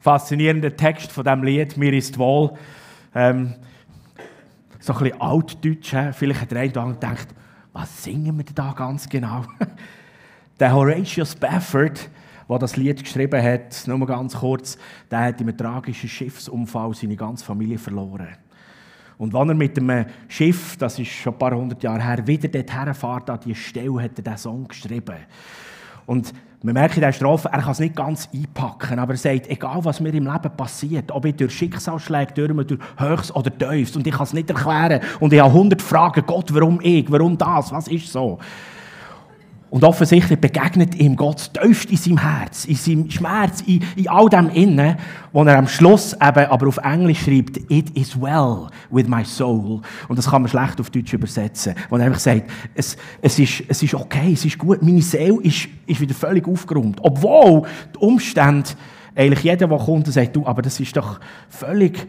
Faszinierender Text von diesem Lied, Mir ist wohl. Ähm, so ein bisschen altdeutsch. Vielleicht hat der eine oder gedacht, was singen wir da ganz genau? der Horatius Spafford, der das Lied geschrieben hat, nur ganz kurz, der hat in einem tragischen Schiffsunfall seine ganze Familie verloren. Und wenn er mit dem Schiff, das ist schon ein paar hundert Jahre her, wieder dorthin fährt, an diese Stelle, hat er diesen Song geschrieben. Und wir merken in dieser Strophe, er kann es nicht ganz einpacken, aber er sagt, egal was mir im Leben passiert, ob ich durch Schicksalsschläge durch, durch Höchst oder Tiefst, und ich kann es nicht erklären, und ich habe hundert Fragen, Gott, warum ich, warum das, was ist so? Und offensichtlich begegnet ihm Gott tiefst in seinem Herz, in seinem Schmerz, in, in all dem Innen, wo er am Schluss eben aber auf Englisch schreibt, It is well with my soul. Und das kann man schlecht auf Deutsch übersetzen. Wo er einfach sagt, es, es, ist, es ist okay, es ist gut, meine Seele ist, ist wieder völlig aufgeräumt. Obwohl die Umstände, eigentlich jeder, der kommt sagt, du, aber das ist doch völlig,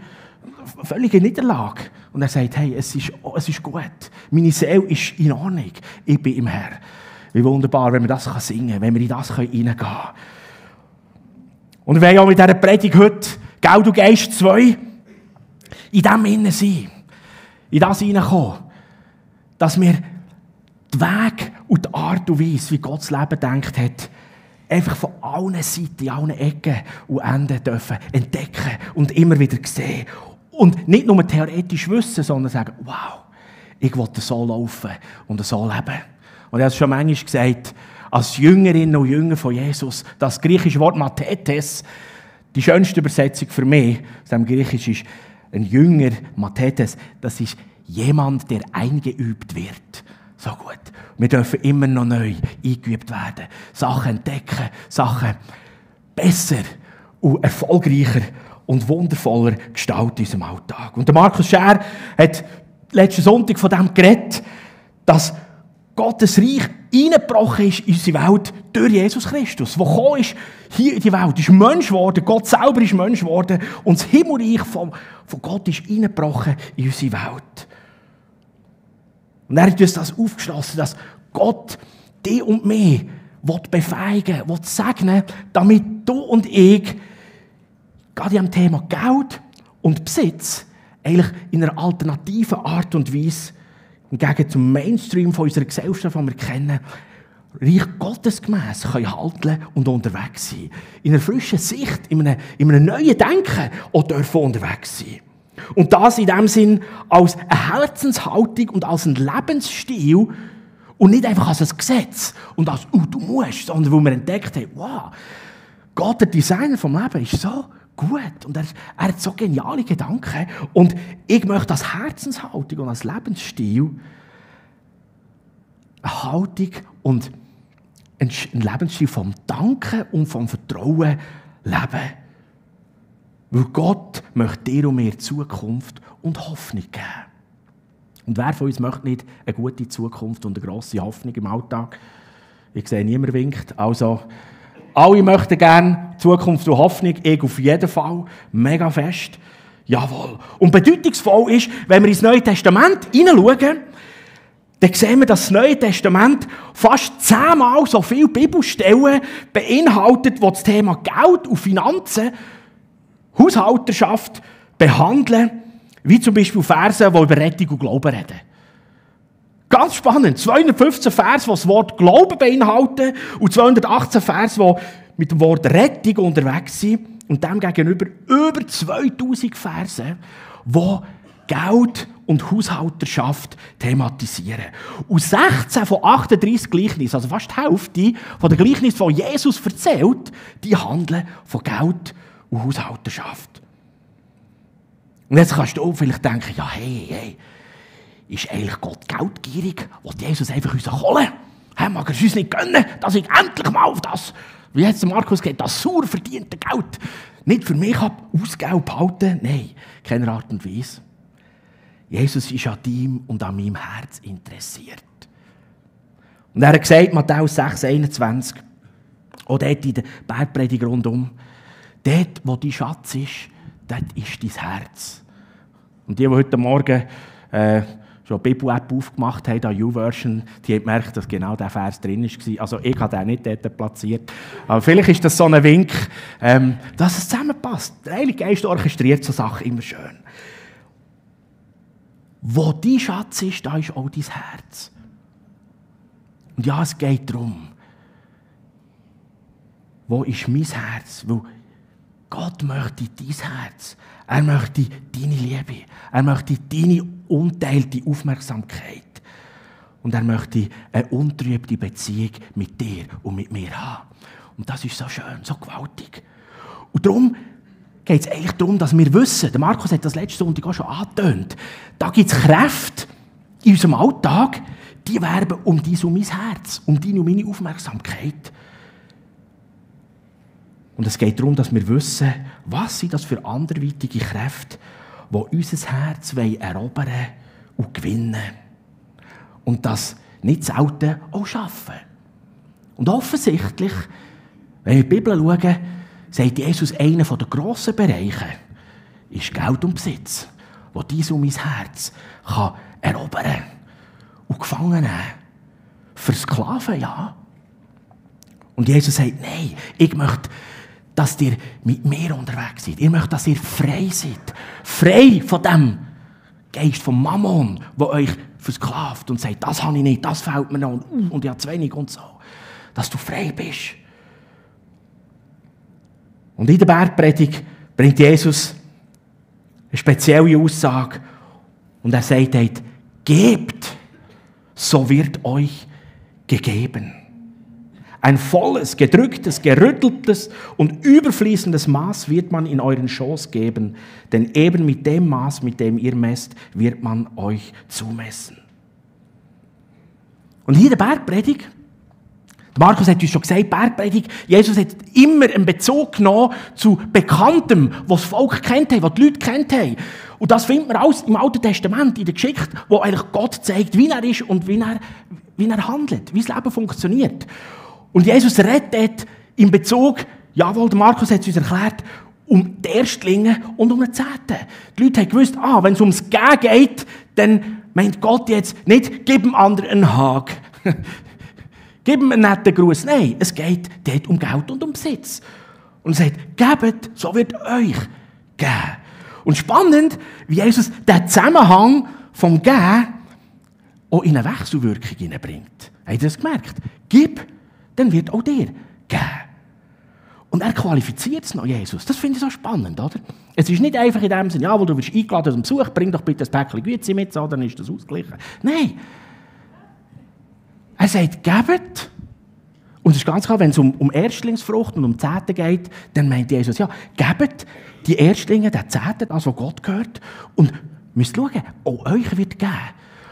völlige Niederlage. Und er sagt, hey, es ist, es ist gut. Meine Seele ist in Ordnung. Ich bin im Herr. Wie wunderbar, wenn wir das singen können, wenn wir in das reingehen können. Und wir wollen auch mit dieser Predigt heute, Geld und Geist 2, in dem Innen sein. In das hineinkommen. Dass wir den Weg und die Art und Weise, wie Gott das Leben denkt hat, einfach von allen Seiten, allen Ecken und Enden dürfen entdecken und immer wieder sehen. Und nicht nur theoretisch wissen, sondern sagen, wow, ich will so laufen und so leben. Und ich habe es schon manchmal gesagt, als Jüngerinnen und Jünger von Jesus, das griechische Wort Mathetes, die schönste Übersetzung für mich aus dem Griechisch ist ein Jünger, Mathetes, das ist jemand, der eingeübt wird. So gut. Wir dürfen immer noch neu eingeübt werden. Sachen entdecken, Sachen besser und erfolgreicher und wundervoller gestalten in unserem Alltag. Und der Markus Scher hat letzten Sonntag von dem geredet, dass Gottes Reich eingebrochen ist in unsere Welt durch Jesus Christus, der gekommen ist hier in die Welt, ist Mensch geworden, Gott selber ist Mensch geworden und das Himmelreich von, von Gott ist eingebrochen in unsere Welt. Und er hat uns das aufgeschlossen, dass Gott dich und mich will befähigen will, segnen, damit du und ich gerade am Thema Geld und Besitz eigentlich in einer alternativen Art und Weise Hingegen zum Mainstream von unserer Gesellschaft, die wir kennen, Reich Gottes gemäss können handeln und unterwegs sein. In einer frischen Sicht, in einem, in einem neuen Denken auch dürfen unterwegs sein. Und das in dem Sinn als eine Herzenshaltung und als ein Lebensstil und nicht einfach als ein Gesetz und als, oh, du musst, sondern wo wir entdeckt haben, wow, Gott, der Designer vom Leben, ist so gut und er, er hat so geniale Gedanken. Und ich möchte als Herzenshaltung und als Lebensstil eine Haltung und einen Lebensstil vom Danken und vom Vertrauen leben. Weil Gott möchte dir und mir Zukunft und Hoffnung geben. Und wer von uns möchte nicht eine gute Zukunft und eine grosse Hoffnung im Alltag? Ich sehe, niemand winkt. Also, alle möchten gerne Zukunft und Hoffnung, ich auf jeden Fall, mega fest. Jawohl. Und bedeutungsvoll ist, wenn wir ins Neue Testament hineinschauen, dann sehen wir, dass das Neue Testament fast zehnmal so viele Bibelstellen beinhaltet, die das Thema Geld und Finanzen, Haushalterschaft behandeln, wie zum Beispiel Verse, die über Rettung und Glauben reden. Ganz spannend. 215 Vers, die das Wort Glauben beinhalten und 218 Vers, die mit dem Wort Rettung unterwegs sind. Und dem gegenüber über 2000 Verse, die Geld und Haushalterschaft thematisieren. Und 16 von 38 Gleichnissen, also fast die Hälfte von den Gleichnissen, die Jesus erzählt, die handeln von Geld und Haushalterschaft. Und jetzt kannst du auch vielleicht denken, ja, hey, hey, ist eigentlich Gott geldgierig? Will Jesus einfach uns holen? Hey, mag er es uns nicht gönnen, dass ich endlich mal auf das, wie jetzt Markus geht, das sauer verdiente Geld nicht für mich ausgeben behalten? Nein, keine Art und Weise. Jesus ist an ihm und an meinem Herz interessiert. Und er hat gesagt, Matthäus 6, 21, auch dort in der Bergpredigt rundum, dort, wo dein Schatz ist, dort ist dein Herz. Und die, die heute Morgen äh, schon die Bibel-App aufgemacht haben, die U-Version, die haben gemerkt, dass genau der Vers drin war. Also ich habe den nicht dort platziert. Aber vielleicht ist das so ein Wink, ähm, dass es zusammenpasst. Der Heilige Geist orchestriert so Sachen immer schön. Wo dein Schatz ist, da ist auch dein Herz. Und ja, es geht darum, wo ist mein Herz? Weil Gott möchte dein Herz. Er möchte deine Liebe. Er möchte deine unteilte Aufmerksamkeit. Und er möchte eine untrübte Beziehung mit dir und mit mir haben. Und das ist so schön, so gewaltig. Und darum geht es eigentlich darum, dass wir wissen, der Markus hat das letzte Sonntag auch schon angetönt, da gibt es Kräfte in unserem Alltag, die werben um dein und mein Herz, um deine und meine Aufmerksamkeit. Und es geht darum, dass wir wissen, was sind das für anderweitige Kräfte, die unser Herz erobern und gewinnen Und das nicht selten auch schaffen. Und offensichtlich, wenn wir in die Bibel schauen, sagt Jesus, einer der grossen Bereiche ist Geld und Besitz, wo dies um mein Herz kann erobern und gefangen nehmen. Versklaven, ja. Und Jesus sagt, nein, ich möchte dass ihr mit mir unterwegs seid. Ihr möchtet, dass ihr frei seid. Frei von dem Geist vom Mammon, der euch versklavt und sagt, das habe ich nicht, das fällt mir noch und, uh, und ich habe zu wenig und so. Dass du frei bist. Und in der Bergpredigt bringt Jesus eine spezielle Aussage und er sagt, gebt, so wird euch gegeben. Ein volles, gedrücktes, gerütteltes und überfließendes Maß wird man in euren Schoß geben, denn eben mit dem Maß, mit dem ihr messt, wird man euch zumessen. Und hier der Bergpredigt. Markus hat uns schon gesagt, Bergpredigt, Jesus hat immer einen Bezug genommen zu Bekanntem, was das Volk kennt hat, was die Leute kennt. Und das findet man alles im Alten Testament, in der Geschichte, wo eigentlich Gott zeigt, wie er ist und wie er, wie er handelt, wie das Leben funktioniert. Und Jesus rettet in Bezug, jawohl, Markus hat es uns erklärt, um die Erstlinge und um den Zehnten. Die Leute haben gewusst, ah, wenn es ums Gehen geht, dann meint Gott jetzt nicht, gib dem anderen einen Hag. gib ihm einen netten Gruß. Nein, es geht dort um Geld und um Besitz. Und er sagt, gebt, so wird euch geben. Und spannend, wie Jesus den Zusammenhang vom Gehen auch in eine Wechselwirkung hineinbringt. Habt ihr das gemerkt? Gib, dann wird auch dir geben. Und er qualifiziert es noch, Jesus. Das finde ich so spannend, oder? Es ist nicht einfach in dem Sinne, ja, wo du wirst eingeladen zum Besuch, bring doch bitte ein Päckchen Güte mit, so, dann ist das ausgeglichen. Nein. Er sagt, gebet. Und es ist ganz klar, wenn es um, um Erstlingsfrucht und um Zehnte geht, dann meint Jesus, ja, gebet die Erstlinge, der Zehnte, das, was Gott gehört. Und müsst schauen, auch euch wird geben.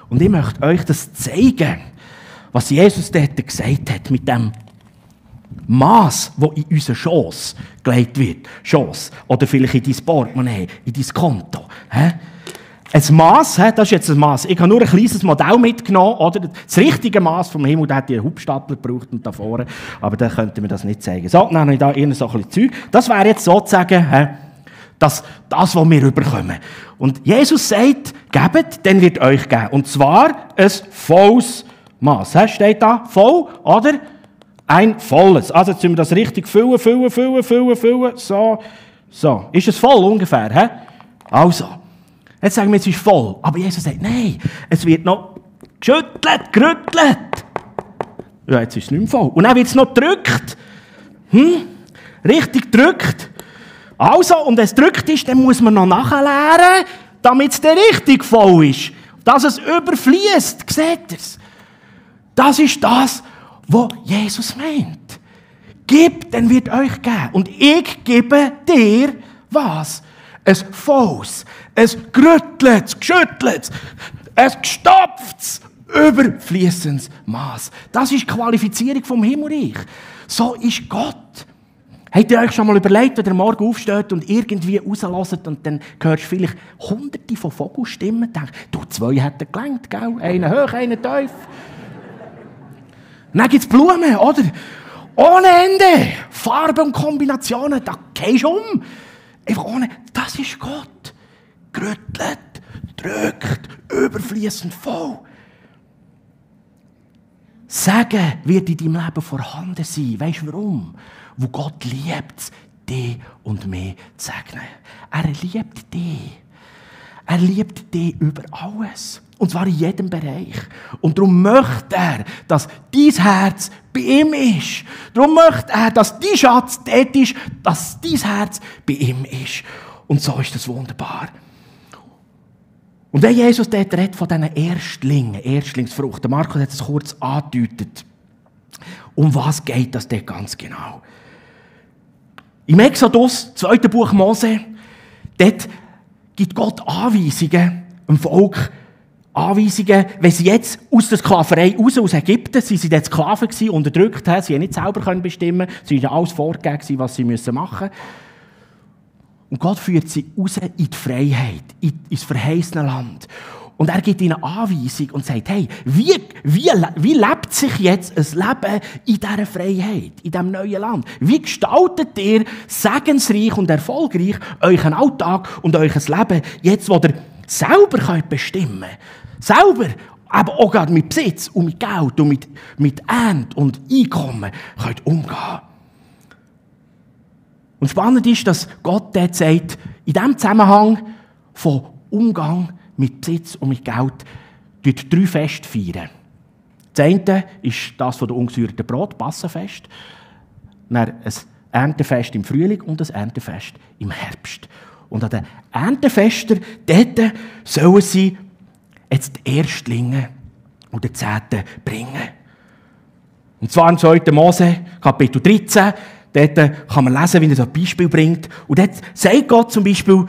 Und ich möchte euch das zeigen was Jesus dort gesagt hat mit dem Maß, wo in unseren Schoss gelegt wird. Schoss. Oder vielleicht in dein Portemonnaie, in dein Konto. He? Ein Maß, das ist jetzt ein Maß. Ich habe nur ein kleines Modell mitgenommen, oder? Das richtige Maß vom Himmel, der hat einen Hubstapler gebraucht und da vorne. Aber dann könnte mir das nicht zeigen. So, dann habe ich da so ein bisschen Zeug. Das wäre jetzt sozusagen, he, das, das, was wir überkommen. Und Jesus sagt, gebet, dann wird euch geben. Und zwar ein volles Maß. He? Steht da voll, oder? Ein volles. Also jetzt müssen wir das richtig füllen, füllen, füllen, füllen, füllen. So, so. Ist es voll ungefähr? He? Also. Jetzt sagen wir, es ist voll. Aber Jesus sagt, nein, es wird noch geschüttelt, gerüttelt. Ja, jetzt ist es nicht mehr voll. Und dann wird es noch gedrückt. Hm? Richtig gedrückt. Also, und wenn es gedrückt ist, dann muss man noch nachleeren, damit es dann richtig voll ist. Dass es überfließt. Seht ihr es? Das ist das, was Jesus meint. Gib, dann wird euch geben. Und ich gebe dir was? Ein volles, ein gerütteltes, geschütteltes, ein gestopftes, überfließendes Maß. Das ist die Qualifizierung vom Himmelreich. So ist Gott. Habt ihr euch schon mal überlegt, wenn ihr morgen aufsteht und irgendwie rauslässt und dann hörst du vielleicht hunderte von Vogelstimmen, denkst du, zwei hätten gelangt, gell? Einen hoch, einen tief. Dann gibt es Blumen, oder? Ohne Ende. Farben und Kombinationen, da gehst du um. Einfach ohne. Das ist Gott. Gerüttelt, drückt, überfließend voll. Segen wird in deinem Leben vorhanden sein. Weißt du warum? Wo Gott liebt, dich und mich zu segnen. Er liebt dich. Er liebt dich über alles. Und zwar in jedem Bereich. Und darum möchte er, dass dein Herz bei ihm ist. Darum möchte er, dass dein Schatz dort ist, dass dein Herz bei ihm ist. Und so ist das wunderbar. Und wenn Jesus dort redet von diesen Erstlingen, Erstlingsfrucht, der Markus hat es kurz angedeutet, um was geht das dort ganz genau? Im Exodus, zweiten Buch Mose, dort gibt Gott Anweisungen dem Volk, Anweisungen, wenn sie jetzt aus der Sklaverei raus, aus Ägypten, sie sind jetzt Sklaven gewesen, unterdrückt haben, sie haben nicht selber bestimmen können, sie waren alles vorgegeben, was sie machen müssen. Und Gott führt sie raus in die Freiheit, ins verheißene Land. Und er gibt ihnen Anweisung und sagt, hey, wie, wie, wie lebt sich jetzt ein Leben in dieser Freiheit, in diesem neuen Land? Wie gestaltet ihr segensreich und erfolgreich euren Alltag und euer Leben, jetzt, wo ihr selber könnt bestimmen könnt? Selber, aber auch gerade mit Besitz und mit Geld und mit, mit Ernte und Einkommen könnt umgehen. Und spannend ist, dass Gott dort sagt, in diesem Zusammenhang von Umgang mit Besitz und mit Geld, dort drei Feste feiern. Das eine ist das von der ungesäuerten Brot, Passenfest. Dann ein Erntefest im Frühling und ein Erntefest im Herbst. Und an den Erntefesten, dort sollen sie jetzt die Erstlinge und die Zehnten bringen. Und zwar im 2. Mose, Kapitel 13, Dort kann man lesen, wie er ein Beispiel bringt. Und dort sagt Gott zum Beispiel,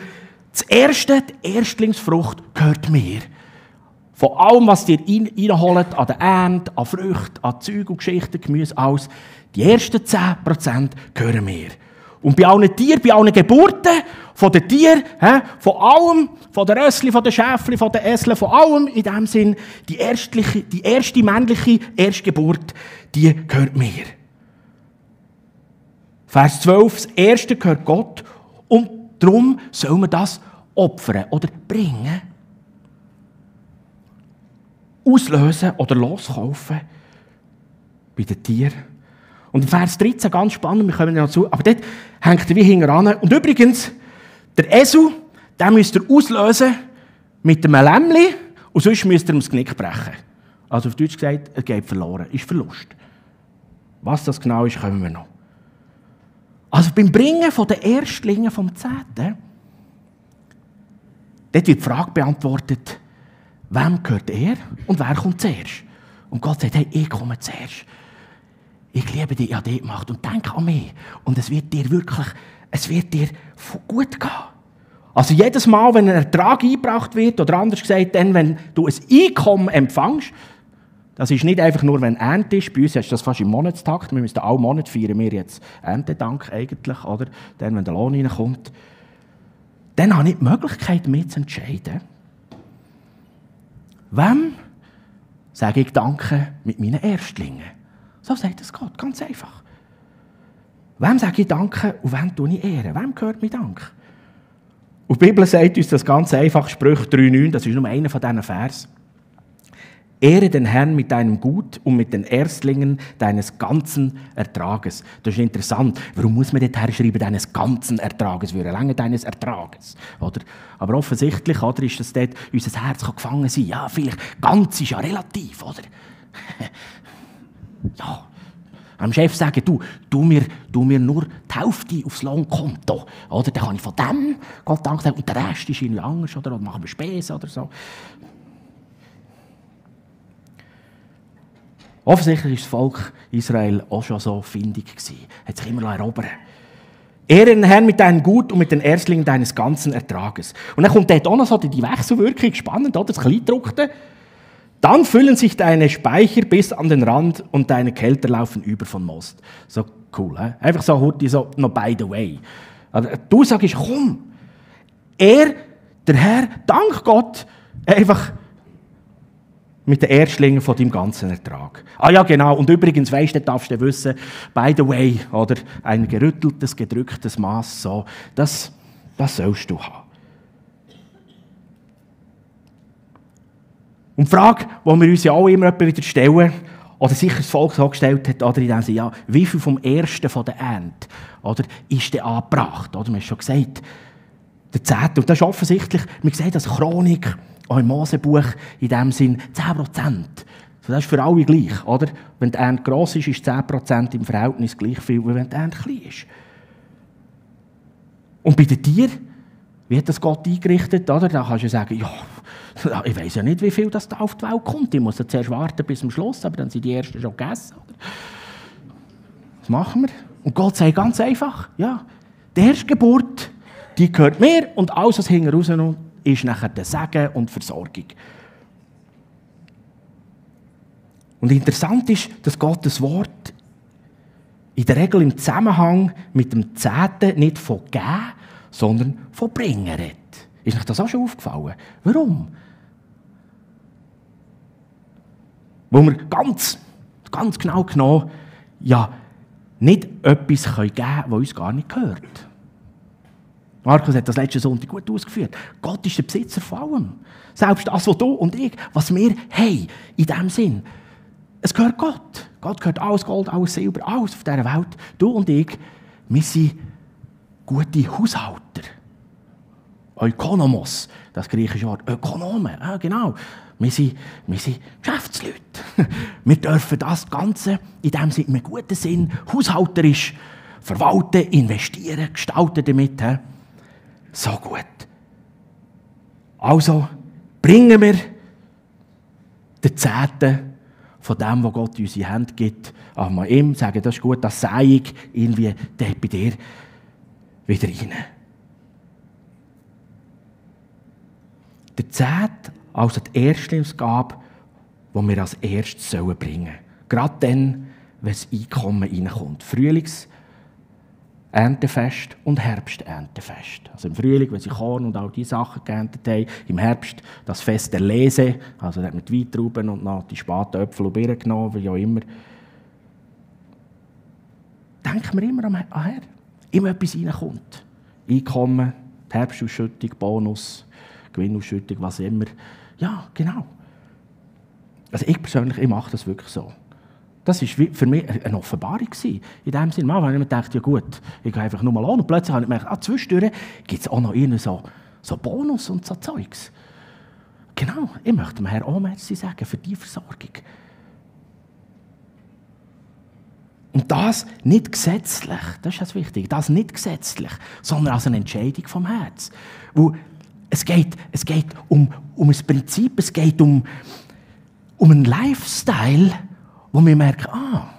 das erste, die Erstlingsfrucht gehört mir. Von allem, was ihr reinholt, an der Ernte, an Früchten, an Zeug und Geschichten, Gemüse, alles, die ersten 10% gehören mir. Und bei allen Tieren, bei allen Geburten von den Tieren, von allem, von den Rössli, von den Schäfli, von den Esseln, von allem in dem Sinn, die, erstliche, die erste männliche Erstgeburt, die gehört mir. Vers 12, das Erste gehört Gott und darum soll man das opfern oder bringen. Auslösen oder loskaufen bei den Tieren. Und Vers 13, ganz spannend, wir kommen noch zu, aber dort hängt er wie hinten an. Und übrigens, der Esel, den müsst ihr auslösen mit einem Lämmli und sonst müsst ihr ihm das Knick brechen. Also auf Deutsch gesagt, er geht verloren, ist Verlust. Was das genau ist, kommen wir noch. Also beim Bringen den Erstlingen vom Zehnten, dort wird die Frage beantwortet, wem gehört er und wer kommt zuerst? Und Gott sagt, hey, ich komme zuerst. Ich liebe dich, ich habe dich gemacht und denke an mich. Und es wird dir wirklich, es wird dir gut gehen. Also jedes Mal, wenn ein Ertrag eingebracht wird, oder anders gesagt, dann, wenn du ein Einkommen empfängst, das ist nicht einfach nur, wenn Ernte ist. Bei uns ist das fast im Monatstakt. Wir müssen auch Monat feiern wir jetzt Erntedank eigentlich, oder? Dann, wenn der Lohn reinkommt. Dann habe ich die Möglichkeit, mich zu entscheiden. Wem sage ich Danke mit meinen Erstlingen? So sagt es Gott, ganz einfach. Wem sage ich Danke und wem tue ich Ehre? Wem gehört mein Dank? Und die Bibel sagt uns das ganz einfach, Sprüche 3,9, das ist nur einer von diesen Versen. Ehre den Herrn mit deinem Gut und mit den Erstlingen deines ganzen Ertrages. Das ist interessant. Warum muss man dort herschreiben, deines ganzen Ertrages? Würde lange deines Ertrages. Oder? Aber offensichtlich oder, ist das dort, unser Herz kann gefangen sein. Ja, vielleicht ganz ist ja relativ, oder? ja. Am Chef sagen, du, du mir, du mir nur die Hälfte aufs Lohnkonto. Oder? Dann kann ich von dem Gott Dank sagen und der Rest ist irgendwie anders. Oder, oder machen wir Spesen oder so. Offensichtlich war das Volk Israel auch schon so findig gewesen. Hat sich immer erobern Ehre den Herrn mit deinem Gut und mit den Erstlingen deines ganzen Ertrages. Und dann kommt dort auch noch so die Wechselwirkung, spannend, oder? Das Kleidruckte. Dann füllen sich deine Speicher bis an den Rand und deine Kälter laufen über von Most. So cool, he? Einfach so Hurti, so noch by the way. Also, du sagst, komm, er, der Herr, dank Gott, einfach mit den Erstlingen von deinem ganzen Ertrag. Ah ja, genau. Und übrigens, weißt du, darfst du wissen, by the way, oder ein gerütteltes, gedrücktes Maß, so, das, das sollst du haben. Und die Frage, die wir uns ja auch immer wieder stellen, oder sicher das Volk so gestellt hat, oder in ja, wie viel vom ersten von der Ernte, oder, ist denn angebracht? Oder, man hat schon gesagt, der Zehnte. Und das ist offensichtlich, wir sehen das Chronik, auch im Mosebuch, in dem Sinn 10 Prozent. So, das ist für alle gleich, oder? Wenn die Ernte gross ist, ist 10 Prozent im Verhältnis gleich viel, wie wenn die Ernte klein ist. Und bei den Tieren, wie hat das Gott eingerichtet? Oder? Da kannst du sagen, ja, ich weiß ja nicht, wie viel das da auf die Welt kommt. Ich muss ja zuerst warten bis zum Schluss, aber dann sind die Ersten schon gegessen. Was machen wir? Und Gott sagt ganz einfach, ja, die Erstgeburt, die gehört mir und alles, was hinten raus ist nachher der Segen und Versorgung. Und interessant ist, dass Gott das Wort in der Regel im Zusammenhang mit dem Zehnten nicht von geben, sondern von bringen redet. Ist euch das auch schon aufgefallen? Warum? Wo wir ganz, ganz genau genommen ja nicht etwas geben können, was uns gar nicht gehört. Markus hat das letzte Sonntag gut ausgeführt. Gott ist der Besitzer von allem. Selbst das, was du und ich, was wir haben, in diesem Sinn. Es gehört Gott. Gott gehört alles Gold, alles Silber, alles auf dieser Welt. Du und ich, wir sind gute Haushalter. Ökonomos, das griechische Wort. Ökonomen, ja, genau. Wir sind, wir sind Geschäftsleute. Wir dürfen das Ganze in dem Sinne, im guten Sinn, haushalterisch verwalten, investieren, gestalten damit. So gut. Also bringen wir den Zehnten von dem, was Gott in unsere Hände gibt, auch mal ihm sagen, das ist gut, das sei ich irgendwie bei dir wieder rein. Der Zehnt, also die Erstlingsgabe, die wir als erstes bringen sollen. Gerade dann, wenn das Einkommen reinkommt. Frühlings- Erntefest und Herbsterntefest. Also im Frühling, wenn sie Korn und all diese Sachen geerntet haben. Im Herbst das Fest der Lese, also da mit Weintrauben und noch die spaten Äpfel und Birnen genommen, wie auch immer. Denken wir immer an her. Immer etwas reinkommt. Einkommen, Herbstausschüttung, Bonus, Gewinnausschüttung, was immer. Ja, genau. Also ich persönlich, ich mache das wirklich so. Das war für mich eine Offenbarung. In dem Sinne, wenn ich mir dachte, ja gut, ich gehe einfach nur mal an und plötzlich habe ich gemerkt, ah, zwischendurch gibt es auch noch irgendwie so, so Bonus und so Zeugs. Genau, ich möchte dem Herrn auch sagen für die Versorgung. Und das nicht gesetzlich, das ist das Wichtige, das nicht gesetzlich, sondern als eine Entscheidung vom Herz. Wo es geht, es geht um, um ein Prinzip, es geht um, um einen Lifestyle, wo wir merken, ah,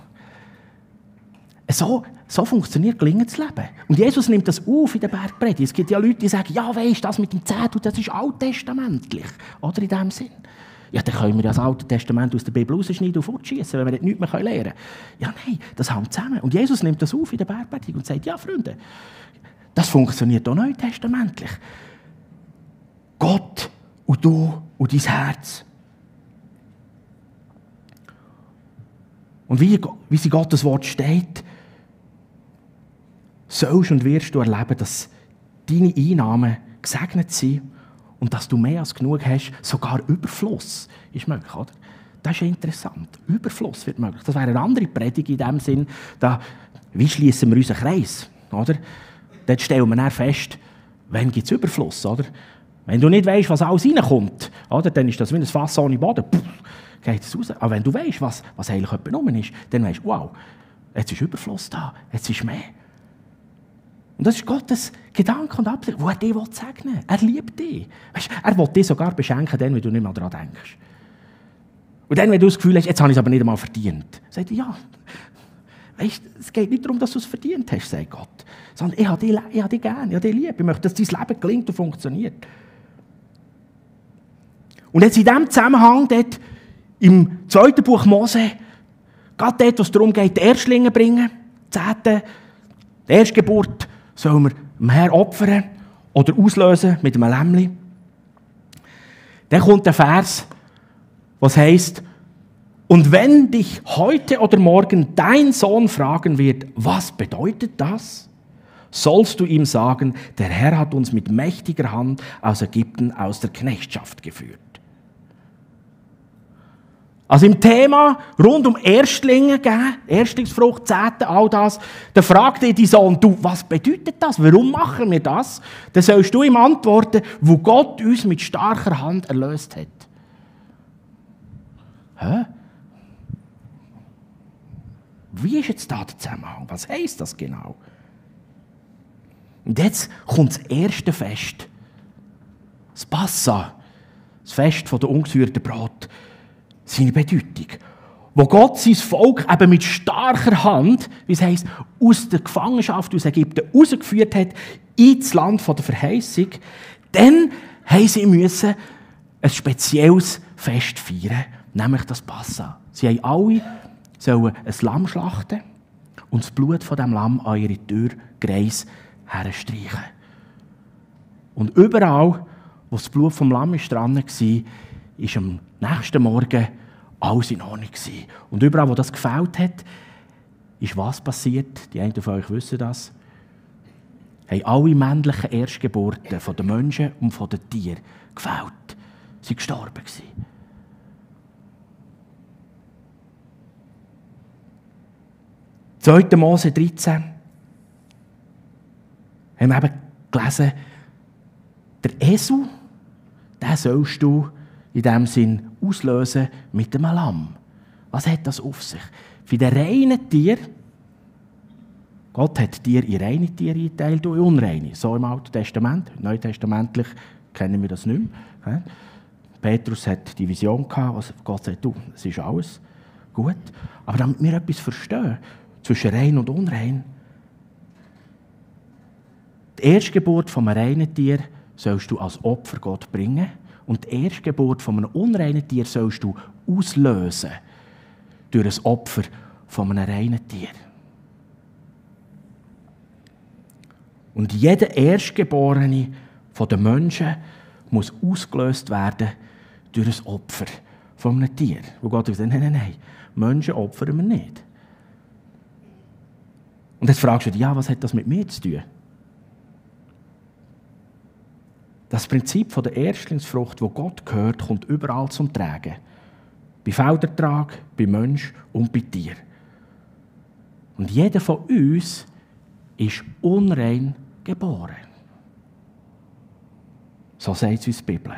so, so funktioniert gelingendes Leben. Und Jesus nimmt das auf in der Bergpredigt. Es gibt ja Leute, die sagen, ja, weisst das mit dem Zettel, das ist alttestamentlich. Oder in dem Sinn. Ja, dann können wir das Alte Testament aus der Bibel rausschneiden und fortschießen, wenn wir nicht mehr lernen können. Ja, nein, das haben wir zusammen. Und Jesus nimmt das auf in der Bergpredigt und sagt, ja, Freunde, das funktioniert auch neutestamentlich. Gott und du und dein Herz. Und wie, wie sie Gottes Wort steht, sollst und wirst du erleben, dass deine Einnahmen gesegnet sind und dass du mehr als genug hast, sogar Überfluss ist möglich, oder? Das ist interessant. Überfluss wird möglich. Das wäre eine andere Predigt in dem Sinn, da, wie schließen wir unseren Kreis, oder? Dort stellen wir dann fest, wann gibt es Überfluss, oder? Wenn du nicht weißt, was alles reinkommt, oder, dann ist das wie ein Fass ohne Boden. Puh, geht es raus. Aber wenn du weißt, was, was eigentlich jemand ist, dann weißt du, wow, jetzt ist Überfluss da, jetzt ist mehr. Und das ist Gottes Gedanke und Absicht, wo er dich segnen will. Er liebt dich. Weißt, er will dich sogar beschenken, dann, wenn du nicht mehr daran denkst. Und dann, wenn du das Gefühl hast, jetzt habe ich es aber nicht einmal verdient, sagt er, ja, weißt, es geht nicht darum, dass du es verdient hast, sagt Gott, sondern ich habe dich, ich habe dich gern, ich habe dich lieb, ich möchte, dass dein Leben gelingt und funktioniert. Und jetzt in diesem Zusammenhang dort im zweiten Buch Mose, gerade dort, was darum geht, die Erstlinge bringen, Zehnte, die Erstgeburt, sollen wir dem Herrn opfern oder auslösen mit einem Lämmli. Dann kommt der Vers, was heißt, und wenn dich heute oder morgen dein Sohn fragen wird, was bedeutet das? Sollst du ihm sagen, der Herr hat uns mit mächtiger Hand aus Ägypten aus der Knechtschaft geführt. Also im Thema rund um Erstlinge geben, Erstlingsfrucht, Zehnte, all das, dann fragt dich dein Sohn, du, was bedeutet das? Warum machen wir das? Dann sollst du ihm antworten, wo Gott uns mit starker Hand erlöst hat. Hä? Wie ist jetzt da der Zusammenhang? Was heisst das genau? Und jetzt kommt das erste Fest. Das Passa, das Fest der ungesäuerten Brot seine Bedeutung. Wo Gott sein Volk eben mit starker Hand, wie es heisst, aus der Gefangenschaft aus Ägypten rausgeführt hat, ins Land der Verheißung, dann haben sie müssen ein spezielles Fest feiern, nämlich das Passa. Sie haben alle sollen ein Lamm schlachten und das Blut von dem Lamm an ihre Tür Greis herstreichen. Und überall, wo das Blut vom Lamm dran war, ist am nächsten Morgen alles in Ordnung gewesen. Und überall, wo das gefällt hat, ist was passiert? Die einen von euch wissen das. Haben alle männlichen Erstgeburten von den Menschen und von den Tieren gefällt. Sie gestorben gewesen. 2. Mose 13 haben wir eben gelesen, der Esel, den sollst du in dem Sinn auslösen mit dem Lamm. Was hat das auf sich? Für den reinen Tier, Gott hat Tier in reine Tiere eingeteilt und in unreine. So im Alten Testament, neutestamentlich kennen wir das nicht mehr. Petrus hat die Vision gehabt, was Gott sagt, du, es ist alles gut. Aber damit wir etwas verstehen, zwischen rein und unrein, die Erstgeburt einem reinen Tier sollst du als Opfer Gott bringen und die Erstgeburt von einem unreinen Tier sollst du auslösen durch ein Opfer von einem reinen Tier. Und jeder Erstgeborene den Menschen muss ausgelöst werden durch ein Opfer von einem Tier. Wo Gott sagt, nein, nein, nein, Menschen opfern wir nicht. Und jetzt fragst du dich, ja, was hat das mit mir zu tun? Das Prinzip der Erstlingsfrucht, wo Gott gehört, kommt überall zum Tragen. Bei Feldertrag, bei Mensch und bei Tier. Und jeder von uns ist unrein geboren. So sagt uns die Bibel.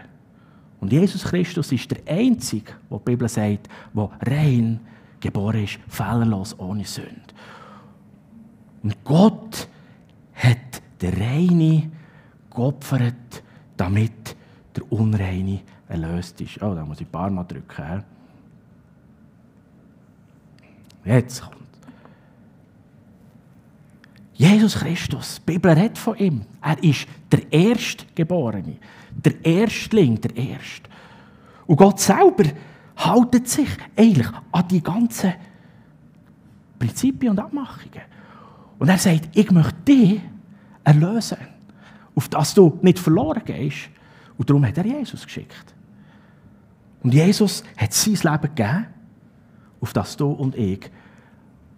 Und Jesus Christus ist der Einzige, wo die Bibel sagt, der rein geboren ist, fehlerlos, ohne Sünde. Und Gott hat den Reine geopfert, damit der Unreine erlöst ist. Oh, da muss ich ein paar Mal drücken. Jetzt kommt. Jesus Christus, die Bibel redet von ihm. Er ist der Erstgeborene, der Erstling, der Erste. Und Gott selber haltet sich eigentlich an die ganzen Prinzipien und Abmachungen. Und er sagt, ich möchte dich erlösen auf das du nicht verloren gehst. Und darum hat er Jesus geschickt. Und Jesus hat sein Leben gegeben, auf das du und ich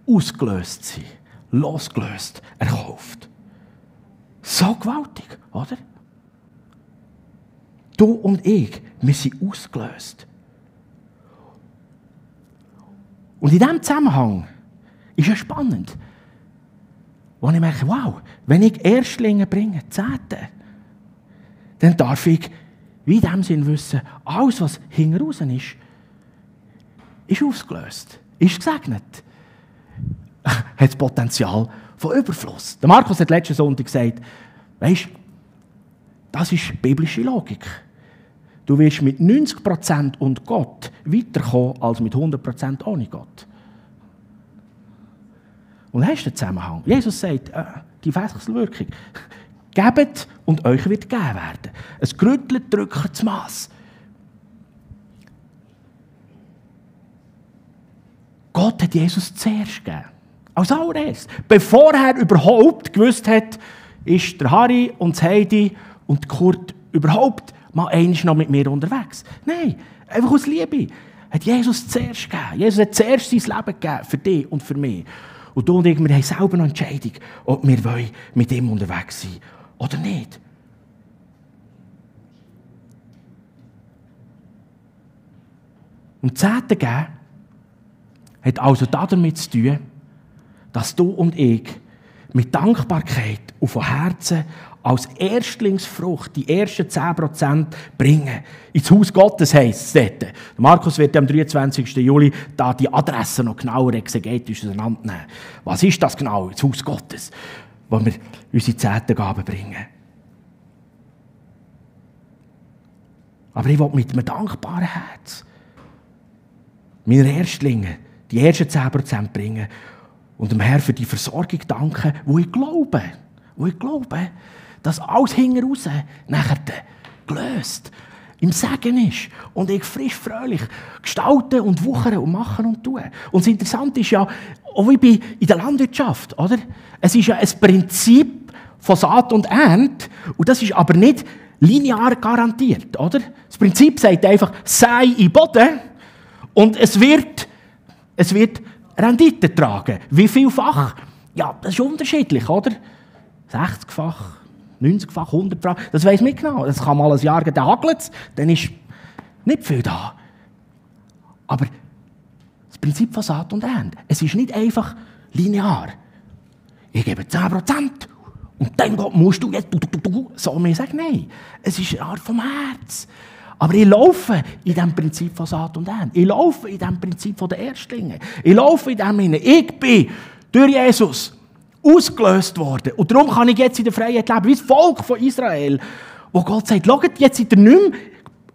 ausgelöst sind, losgelöst, erkauft. So gewaltig, oder? Du und ich, wir sind ausgelöst. Und in diesem Zusammenhang ist es spannend, wo ich merke, wow, wenn ich Erstlinge bringe, Zehnte, dann darf ich wie in dem Sinn wissen, alles, was hinten raus ist, ist ausgelöst, ist gesegnet, hat das Potenzial von Überfluss. Der Markus hat letzten Sonntag gesagt, weißt, das ist biblische Logik. Du wirst mit 90% und Gott weiterkommen als mit 100% ohne Gott. Und hast du den Zusammenhang? Jesus sagt, äh, die Wechselwirkung. Gebt und euch wird gegeben werden. Es gerüttelt, drückt das Mass. Gott hat Jesus zuerst gegeben. Als allererstes. Bevor er überhaupt gewusst hat, ist der Harry und Heidi und Kurt überhaupt mal einiges noch mit mir unterwegs. Nein, einfach aus Liebe. Hat Jesus zuerst gegeben. Jesus hat zuerst sein Leben gegeben für dich und für mich. Und du und ich, wir haben selber eine Entscheidung, ob wir mit ihm unterwegs sein oder nicht. Und Zehnte geben hat also damit zu tun, dass du und ich mit Dankbarkeit und von Herzen als Erstlingsfrucht die ersten 10% bringen. Ins Haus Gottes heisst es. Markus wird am 23. Juli da die Adresse noch genauer exegetisch auseinandernehmen. Was ist das genau, ins Haus Gottes, wo wir unsere Zehntengaben bringen? Aber ich will mit einem dankbaren Herz meine Erstlinge die ersten 10% bringen und dem Herrn für die Versorgung danken, wo ich glaube, wo ich glaube, dass alles hinten raus nachher gelöst im Segen ist und ich frisch, fröhlich gestalten und wuchern und machen und tun. Und das Interessante ist ja, auch wie bei in der Landwirtschaft, oder? Es ist ja ein Prinzip von Saat und Ernte und das ist aber nicht linear garantiert, oder? Das Prinzip sagt einfach, sei in Boden und es wird, es wird Rendite tragen. Wie vielfach? Ja, das ist unterschiedlich, oder? 60-fach, 90-fach, 100-fach, das weiß nicht genau. Das kann mal ein Jahr gehen, dann dann ist nicht viel da. Aber das Prinzip von Saat und Ernte, es ist nicht einfach linear. Ich gebe 10% und dann musst du jetzt, du, du, du, so mir sagen, nein, es ist eine Art vom Herz. Aber ich laufe in dem Prinzip von Saat und Ernte. Ich laufe in dem Prinzip von der Erstlinge. Ich laufe in dem hinein. Ich bin durch Jesus ausgelöst worden. Und darum kann ich jetzt in der Freiheit leben, wie das Volk von Israel, wo Gott sagt, schaut, jetzt seid ihr nicht mehr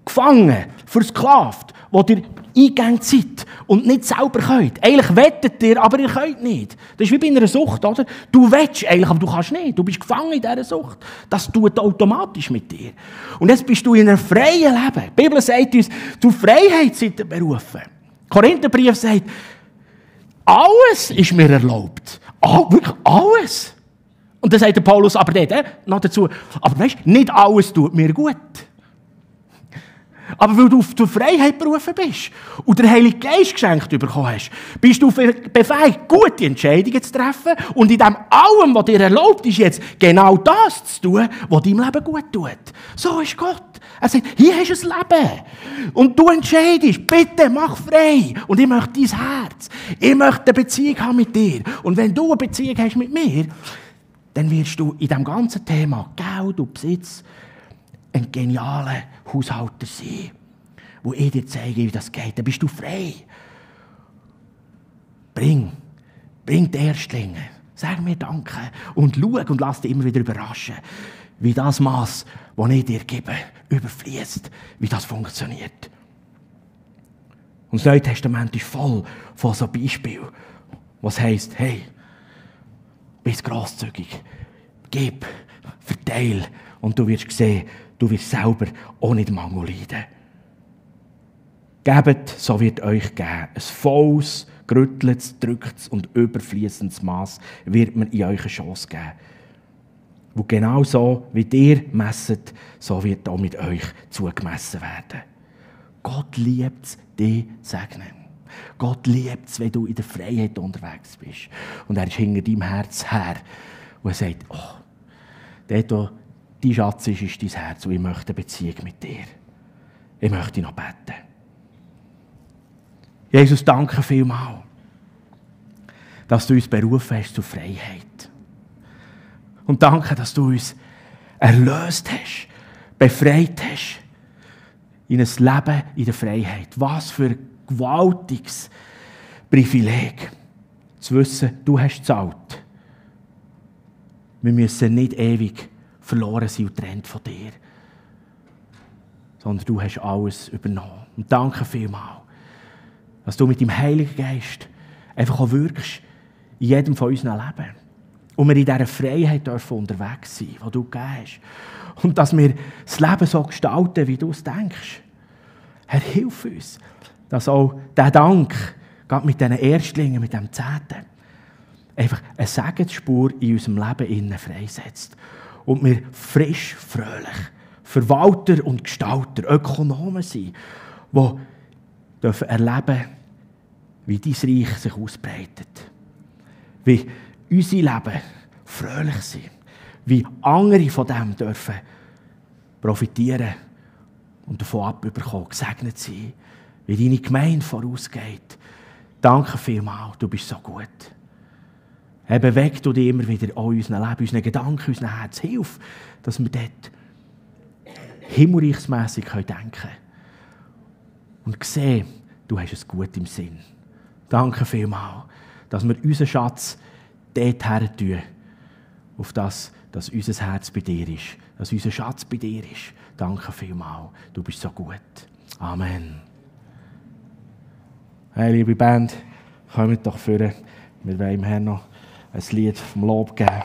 gefangen, versklavt, wo ihr eingegangen seid und nicht selber könnt. Eigentlich wettet ihr, aber ihr könnt nicht. Das ist wie bei einer Sucht, oder? Du wettest eigentlich, aber du kannst nicht. Du bist gefangen in dieser Sucht. Das tut automatisch mit dir. Und jetzt bist du in einem freien Leben. Die Bibel sagt uns, zur Freiheit seid ihr berufen. Korintherbrief sagt, alles ist mir erlaubt. All, wirklich alles. Und dann sagt der Paulus aber nicht, äh, noch dazu, aber weißt, nicht alles tut mir gut. Aber weil du zur Freiheit berufen bist und der Heilige Geist geschenkt bekommen hast, bist du befähigt, gute Entscheidungen zu treffen und in dem allem, was dir erlaubt ist, jetzt genau das zu tun, was deinem Leben gut tut. So ist Gott. Er sagt, hier hast du ein Leben. Und du entscheidest, bitte mach frei. Und ich möchte dein Herz. Ich möchte eine Beziehung haben mit dir. Und wenn du eine Beziehung hast mit mir, dann wirst du in diesem ganzen Thema Geld und Besitz ein genialer Haushalter sein, wo ich dir zeige, wie das geht. Dann bist du frei. Bring, bring die Erstlinge. Sag mir Danke und schau und lass dich immer wieder überraschen, wie das Maß, das ich dir gebe, überfließt, wie das funktioniert. Und das Neue Testament ist voll von so Beispielen, was heisst, hey, bist grosszügig, gib, verteil und du wirst sehen, du wirst selber auch nicht Mangel leiden. Gebt, so wird euch geben. Ein volles, gerütteltes, drücktes und überfließendes Maß wird mir in euren Schoss geben. Wo genau so, wie ihr messet, so wird auch mit euch zugemessen werden. Gott liebt es, dich segnen. Gott liebt es, wenn du in der Freiheit unterwegs bist. Und er ist hinter deinem Herz her. Und er sagt, oh, dort, dein Schatz ist, ist dein Herz und ich möchte eine Beziehung mit dir. Ich möchte noch beten. Jesus, danke vielmals, dass du uns berufen hast zur Freiheit. Und danke, dass du uns erlöst hast, befreit hast in ein Leben in der Freiheit. Was für ein gewaltiges Privileg, zu wissen, du hast gezahlt. Wir müssen nicht ewig verloren sind und trennt von dir. Sondern du hast alles übernommen. Und danke vielmals, dass du mit dem Heiligen Geist einfach auch wirkst in jedem von unseren Leben. Und wir in dieser Freiheit dürfen unterwegs sein, die du gegeben hast. Und dass wir das Leben so gestalten, wie du es denkst. Herr, hilf uns, dass auch der Dank, gerade mit diesen Erstlingen, mit dem Zehnten, einfach eine Segensspur in unserem Leben freisetzt und wir frisch, fröhlich Verwalter und Gestalter, Ökonomen sind, die dürfen erleben wie dein Reich sich ausbreitet. Wie unser Leben fröhlich sind. Wie andere von dem dürfen profitieren und davon abbekommen, gesegnet sein, wie deine Gemeinde vorausgeht. Danke vielmals, du bist so gut. Er bewegt dich immer wieder an unserem Leben, unseren Gedanken, unserem Herz. Hilf, dass wir dort himmelreichsmässig denken können. Und sehen, du hast es gut im Sinn. Danke vielmals, dass wir unseren Schatz dort her tun, auf das, dass unser Herz bei dir ist, dass unser Schatz bei dir ist. Danke vielmals, du bist so gut. Amen. Hey, liebe Band, kommt doch führen. Wir wollen ihm Herrn noch ein Lied vom Lob geben.